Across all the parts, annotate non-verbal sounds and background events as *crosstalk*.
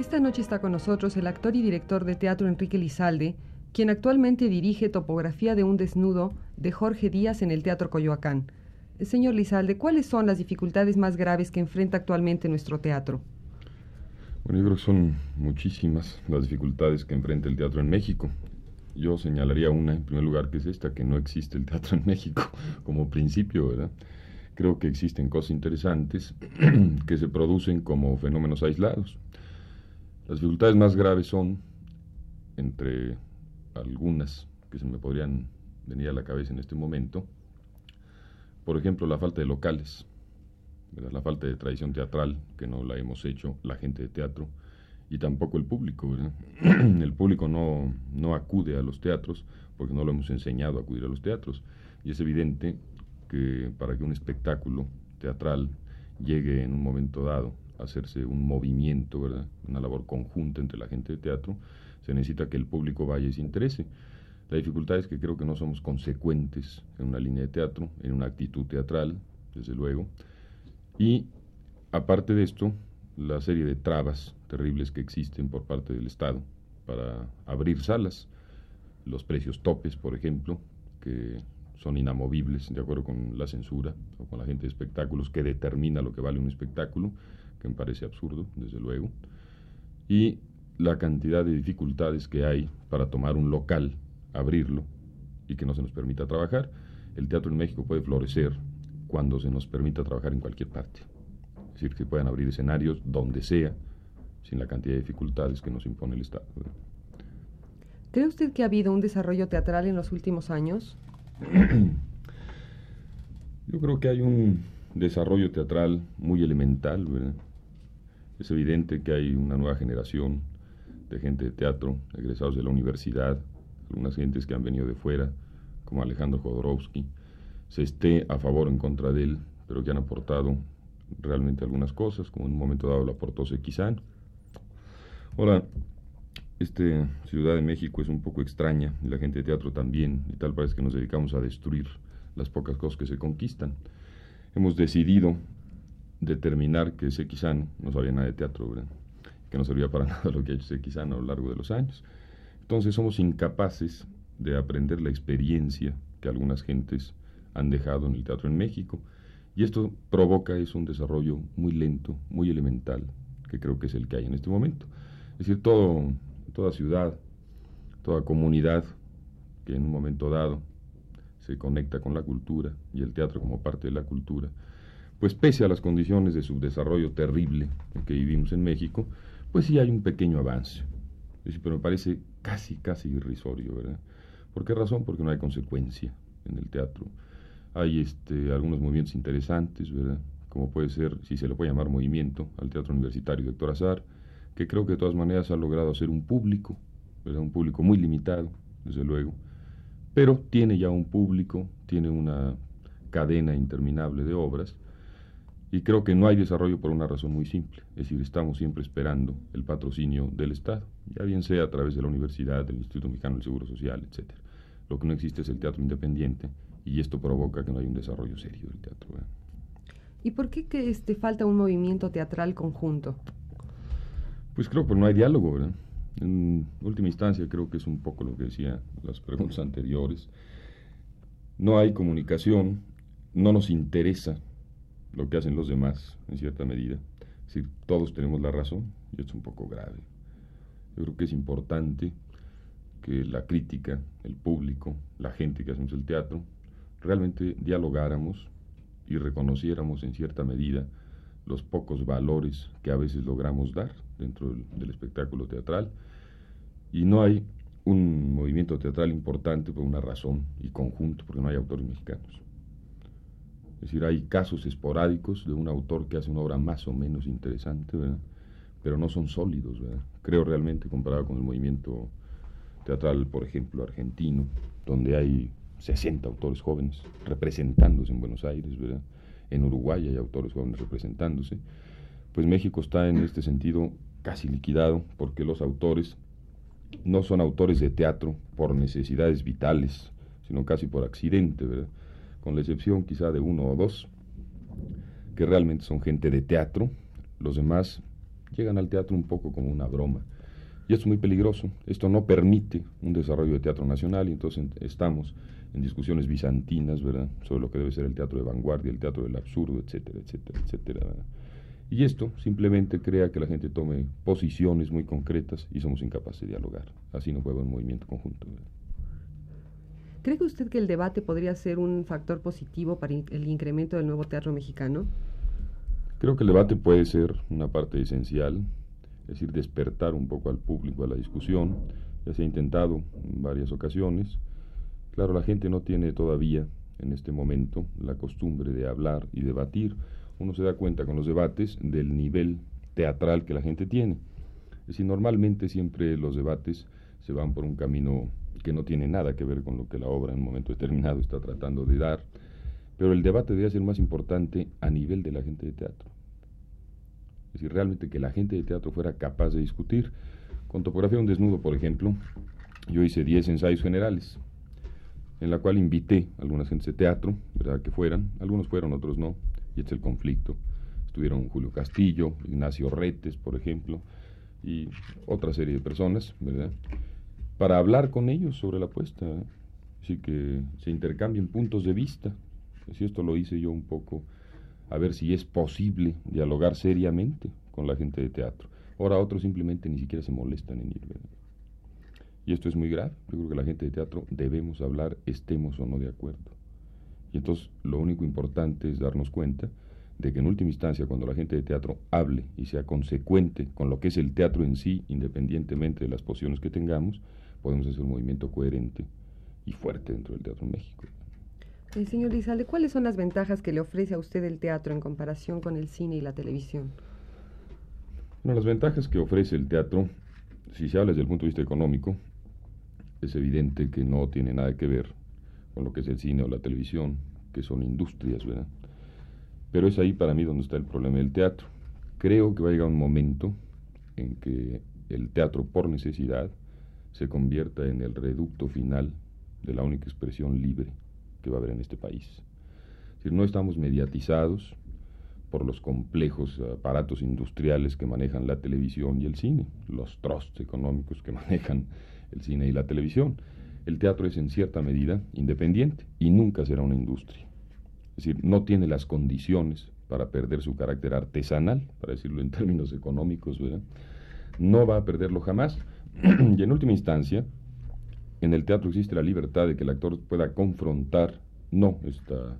Esta noche está con nosotros el actor y director de teatro Enrique Lizalde, quien actualmente dirige Topografía de un desnudo de Jorge Díaz en el Teatro Coyoacán. Señor Lizalde, ¿cuáles son las dificultades más graves que enfrenta actualmente nuestro teatro? Bueno, yo creo que son muchísimas las dificultades que enfrenta el teatro en México. Yo señalaría una, en primer lugar, que es esta, que no existe el teatro en México *laughs* como principio, ¿verdad? Creo que existen cosas interesantes *clears throat* que se producen como fenómenos aislados. Las dificultades más graves son, entre algunas que se me podrían venir a la cabeza en este momento, por ejemplo, la falta de locales, la falta de tradición teatral, que no la hemos hecho la gente de teatro, y tampoco el público. *clears throat* El público no, no acude a los teatros porque no lo hemos enseñado a acudir a los teatros. Y es evidente que para que un espectáculo teatral llegue en un momento dado hacerse un movimiento, ¿verdad? una labor conjunta entre la gente de teatro, se necesita que el público vaya y se interese. La dificultad es que creo que no somos consecuentes en una línea de teatro, en una actitud teatral, desde luego. Y aparte de esto, la serie de trabas terribles que existen por parte del Estado para abrir salas, los precios topes, por ejemplo, que son inamovibles de acuerdo con la censura o con la gente de espectáculos que determina lo que vale un espectáculo, que me parece absurdo, desde luego, y la cantidad de dificultades que hay para tomar un local, abrirlo y que no se nos permita trabajar. El teatro en México puede florecer cuando se nos permita trabajar en cualquier parte. Es decir, que puedan abrir escenarios donde sea, sin la cantidad de dificultades que nos impone el Estado. ¿Cree usted que ha habido un desarrollo teatral en los últimos años? *clears throat* Yo creo que hay un desarrollo teatral muy elemental, ¿verdad? Es evidente que hay una nueva generación de gente de teatro, egresados de la universidad, algunas gentes que han venido de fuera, como Alejandro Jodorowsky, se esté a favor o en contra de él, pero que han aportado realmente algunas cosas, como en un momento dado lo aportó Sequizán. Ahora, este Ciudad de México es un poco extraña, y la gente de teatro también, y tal parece que nos dedicamos a destruir las pocas cosas que se conquistan. Hemos decidido determinar que Sequizano no sabía nada de teatro, que no servía para *laughs* nada lo que ha hecho Sequizano a lo largo de los años. Entonces somos incapaces de aprender la experiencia que algunas gentes han dejado en el teatro en México. Y esto provoca es un desarrollo muy lento, muy elemental, que creo que es el que hay en este momento. Es decir, toda ciudad, toda comunidad que en un momento dado se conecta con la cultura y el teatro como parte de la cultura, pues pese a las condiciones de subdesarrollo terrible en que vivimos en México, pues sí hay un pequeño avance. Pero me parece casi, casi irrisorio, ¿verdad? ¿Por qué razón? Porque no hay consecuencia en el teatro. Hay este, algunos movimientos interesantes, ¿verdad? Como puede ser, si se le puede llamar movimiento, al Teatro Universitario de Héctor Azar, que creo que de todas maneras ha logrado hacer un público, ¿verdad? Un público muy limitado, desde luego, pero tiene ya un público, tiene una cadena interminable de obras, y creo que no hay desarrollo por una razón muy simple, es decir, estamos siempre esperando el patrocinio del Estado, ya bien sea a través de la universidad, del Instituto Mexicano del Seguro Social, etc. Lo que no existe es el teatro independiente y esto provoca que no haya un desarrollo serio del teatro. ¿Y por qué que este, falta un movimiento teatral conjunto? Pues creo que no hay diálogo, ¿verdad? En última instancia creo que es un poco lo que decía las preguntas anteriores. No hay comunicación, no nos interesa lo que hacen los demás, en cierta medida. Decir, todos tenemos la razón y es un poco grave. Yo creo que es importante que la crítica, el público, la gente que hacemos el teatro, realmente dialogáramos y reconociéramos en cierta medida los pocos valores que a veces logramos dar dentro del, del espectáculo teatral. Y no hay un movimiento teatral importante por una razón y conjunto, porque no hay autores mexicanos. Es decir, hay casos esporádicos de un autor que hace una obra más o menos interesante, ¿verdad? pero no son sólidos. ¿verdad? Creo realmente, comparado con el movimiento teatral, por ejemplo, argentino, donde hay 60 autores jóvenes representándose en Buenos Aires, ¿verdad? En Uruguay hay autores jóvenes representándose. Pues México está en este sentido casi liquidado porque los autores no son autores de teatro por necesidades vitales, sino casi por accidente, ¿verdad? Con la excepción quizá de uno o dos, que realmente son gente de teatro, los demás llegan al teatro un poco como una broma. Y esto es muy peligroso. Esto no permite un desarrollo de teatro nacional y entonces estamos en discusiones bizantinas, ¿verdad? Sobre lo que debe ser el teatro de vanguardia, el teatro del absurdo, etcétera, etcétera, etcétera. Y esto simplemente crea que la gente tome posiciones muy concretas y somos incapaces de dialogar. Así no juega un movimiento conjunto. ¿Cree que usted que el debate podría ser un factor positivo para el incremento del nuevo teatro mexicano? Creo que el debate puede ser una parte esencial, es decir, despertar un poco al público a la discusión. Ya se ha intentado en varias ocasiones. Claro, la gente no tiene todavía en este momento la costumbre de hablar y debatir. Uno se da cuenta con los debates del nivel teatral que la gente tiene. Es decir, normalmente siempre los debates se van por un camino que no tiene nada que ver con lo que la obra en un momento determinado está tratando de dar pero el debate debe ser más importante a nivel de la gente de teatro. Es decir, realmente que la gente de teatro fuera capaz de discutir. Con topografía un desnudo, por ejemplo, yo hice 10 ensayos generales, en la cual invité a algunas gentes de teatro, ¿verdad? Que fueran, algunos fueron, otros no, y este es el conflicto. Estuvieron Julio Castillo, Ignacio Retes, por ejemplo, y otra serie de personas, ¿verdad? Para hablar con ellos sobre la apuesta, así que se intercambien puntos de vista, si esto lo hice yo un poco a ver si es posible dialogar seriamente con la gente de teatro. Ahora otros simplemente ni siquiera se molestan en ir. Y esto es muy grave. Yo creo que la gente de teatro debemos hablar, estemos o no de acuerdo. Y entonces lo único importante es darnos cuenta de que en última instancia cuando la gente de teatro hable y sea consecuente con lo que es el teatro en sí, independientemente de las posiciones que tengamos, podemos hacer un movimiento coherente y fuerte dentro del teatro en México. Eh, señor Lizalde, ¿cuáles son las ventajas que le ofrece a usted el teatro en comparación con el cine y la televisión? Bueno, las ventajas que ofrece el teatro, si se habla desde el punto de vista económico, es evidente que no tiene nada que ver con lo que es el cine o la televisión, que son industrias, ¿verdad? Pero es ahí para mí donde está el problema del teatro. Creo que va a llegar un momento en que el teatro por necesidad se convierta en el reducto final de la única expresión libre que va a haber en este país. Es decir, no estamos mediatizados por los complejos aparatos industriales que manejan la televisión y el cine, los trusts económicos que *laughs* manejan el cine y la televisión. El teatro es en cierta medida independiente y nunca será una industria. Es decir, no tiene las condiciones para perder su carácter artesanal, para decirlo en términos económicos. No va a perderlo jamás. *clears throat* y en última instancia, en el teatro existe la libertad de que el actor pueda confrontar, no esta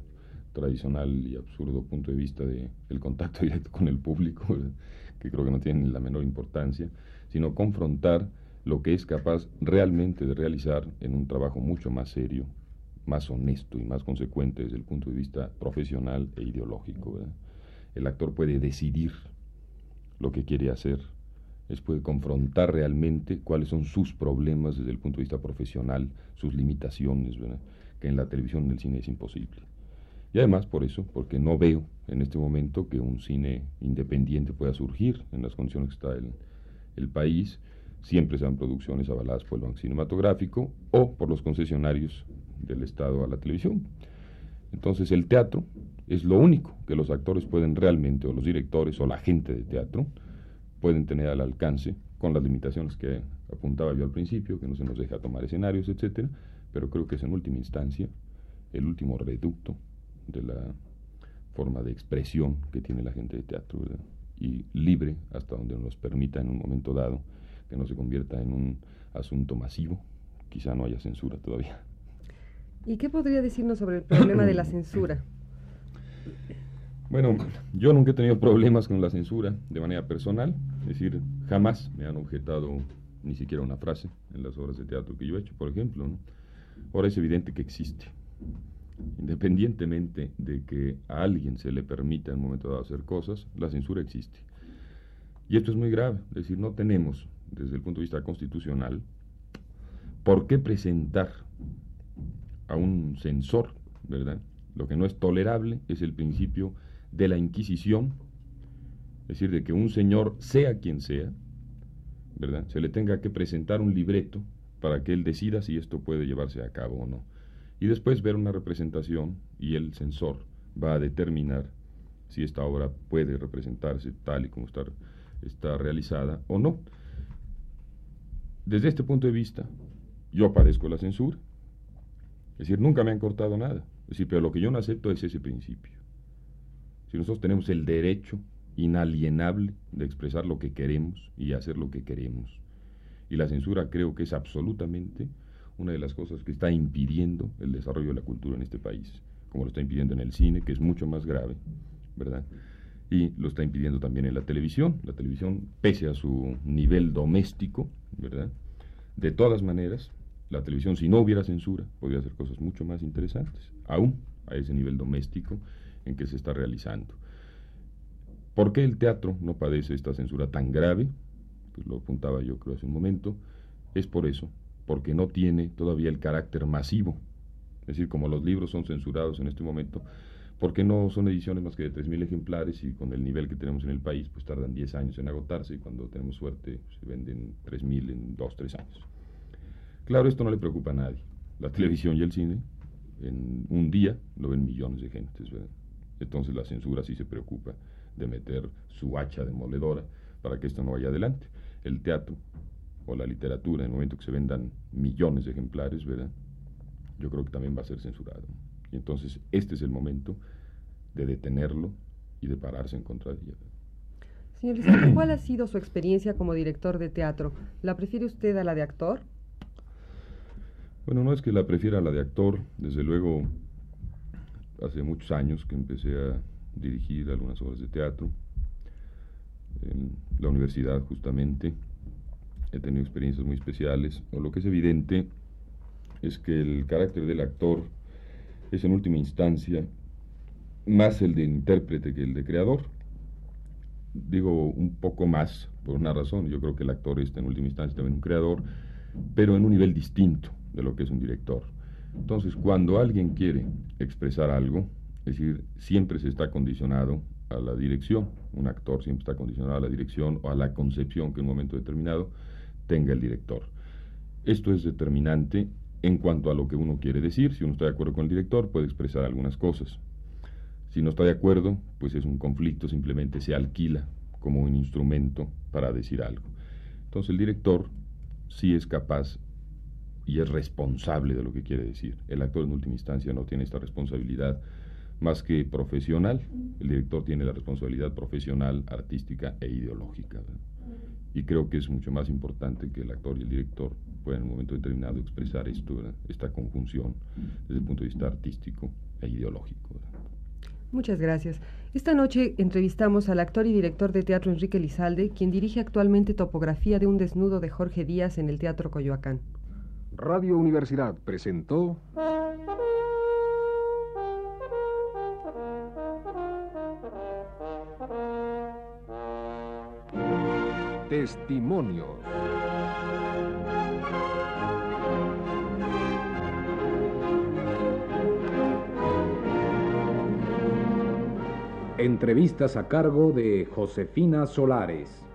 tradicional y absurdo punto de vista de el contacto *laughs* directo con el público, *laughs* que creo que no tiene la menor importancia, sino confrontar lo que es capaz realmente de realizar en un trabajo mucho más serio, más honesto y más consecuente desde el punto de vista profesional e ideológico. El actor puede decidir lo que quiere hacer es puede confrontar realmente cuáles son sus problemas desde el punto de vista profesional, sus limitaciones, que en la televisión en el cine es imposible. Y además por eso, porque no veo en este momento que un cine independiente pueda surgir en las condiciones que está el, el país, siempre sean producciones avaladas por el Banco Cinematográfico o por los concesionarios del Estado a la televisión. Entonces el teatro es lo único que los actores pueden realmente, o los directores o la gente de teatro, pueden tener al alcance con las limitaciones que apuntaba yo al principio, que no se nos deja tomar escenarios, etcétera, pero creo que es en última instancia el último reducto de la forma de expresión que tiene la gente de teatro, y libre hasta donde nos permita en un momento dado que no se convierta en un asunto masivo, quizá no haya censura todavía. ¿Y qué podría decirnos sobre el problema de la censura? *clears throat* Bueno, yo nunca he tenido problemas con la censura de manera personal, es decir, jamás me han objetado ni siquiera una frase en las obras de teatro que yo he hecho, por ejemplo. Ahora es evidente que existe. Independientemente de que a alguien se le permita en un momento dado hacer cosas, la censura existe. Y esto es muy grave, es decir, no tenemos, desde el punto de vista constitucional, por qué presentar a un censor, ¿verdad? Lo que no es tolerable es el principio de la Inquisición, es decir, de que un señor, sea quien sea, ¿verdad? Se le tenga que presentar un libreto para que él decida si esto puede llevarse a cabo o no. Y después ver una representación y el censor va a determinar si esta obra puede representarse tal y como está, está realizada o no. Desde este punto de vista, yo padezco la censura. Es decir, nunca me han cortado nada. Es pero lo que yo no acepto es ese principio. Si nosotros tenemos el derecho inalienable de expresar lo que queremos y hacer lo que queremos. Y la censura creo que es absolutamente una de las cosas que está impidiendo el desarrollo de la cultura en este país, como lo está impidiendo en el cine, que es mucho más grave, ¿verdad? Y lo está impidiendo también en la televisión. La televisión, pese a su nivel doméstico, ¿verdad? De todas maneras, la televisión, si no hubiera censura, podría hacer cosas mucho más interesantes, aún a ese nivel doméstico en que se está realizando. ¿Por qué el teatro no padece esta censura tan grave? Pues lo apuntaba yo creo hace un momento. Es por eso, porque no tiene todavía el carácter masivo. Es decir, como los libros son censurados en este momento, porque no son ediciones más que de 3.000 ejemplares y con el nivel que tenemos en el país, pues tardan 10 años en agotarse y cuando tenemos suerte se venden 3.000 en 2, 3 años. Claro, esto no le preocupa a nadie. La televisión y el cine, en un día lo ven millones de gentes. Entonces la censura sí se preocupa de meter su hacha demoledora para que esto no vaya adelante. El teatro o la literatura, en el momento que se vendan millones de ejemplares, ¿verdad? Yo creo que también va a ser censurado. Y entonces este es el momento de detenerlo y de pararse en contra de ella. Señor ¿cuál ha sido su experiencia como director de teatro? ¿La prefiere usted a la de actor? Bueno, no es que la prefiera a la de actor, desde luego hace muchos años que empecé a dirigir algunas obras de teatro en la universidad justamente. He tenido experiencias muy especiales. Lo que es evidente es que el carácter del actor es en última instancia más el de intérprete que el de creador. Digo un poco más por una razón. Yo creo que el actor es en última instancia también un creador, pero en un nivel distinto de lo que es un director. Entonces, cuando alguien quiere expresar algo, es decir, siempre se está condicionado a la dirección. Un actor siempre está condicionado a la dirección o a la concepción que en un momento determinado tenga el director. Esto es determinante en cuanto a lo que uno quiere decir. Si uno está de acuerdo con el director, puede expresar algunas cosas. Si no está de acuerdo, pues es un conflicto, simplemente se alquila como un instrumento para decir algo. Entonces el director sí es capaz y es responsable de lo que quiere decir. El actor en última instancia no tiene esta responsabilidad más que profesional. El director tiene la responsabilidad profesional, artística e ideológica. Y creo que es mucho más importante que el actor y el director puedan en un momento determinado expresar esto, esta conjunción desde el punto de vista artístico e ideológico. Muchas gracias. Esta noche entrevistamos al actor y director de teatro Enrique Lizalde, quien dirige actualmente Topografía de un desnudo de Jorge Díaz en el Teatro Coyoacán. Radio Universidad presentó Testimonios. Entrevistas a cargo de Josefina Solares.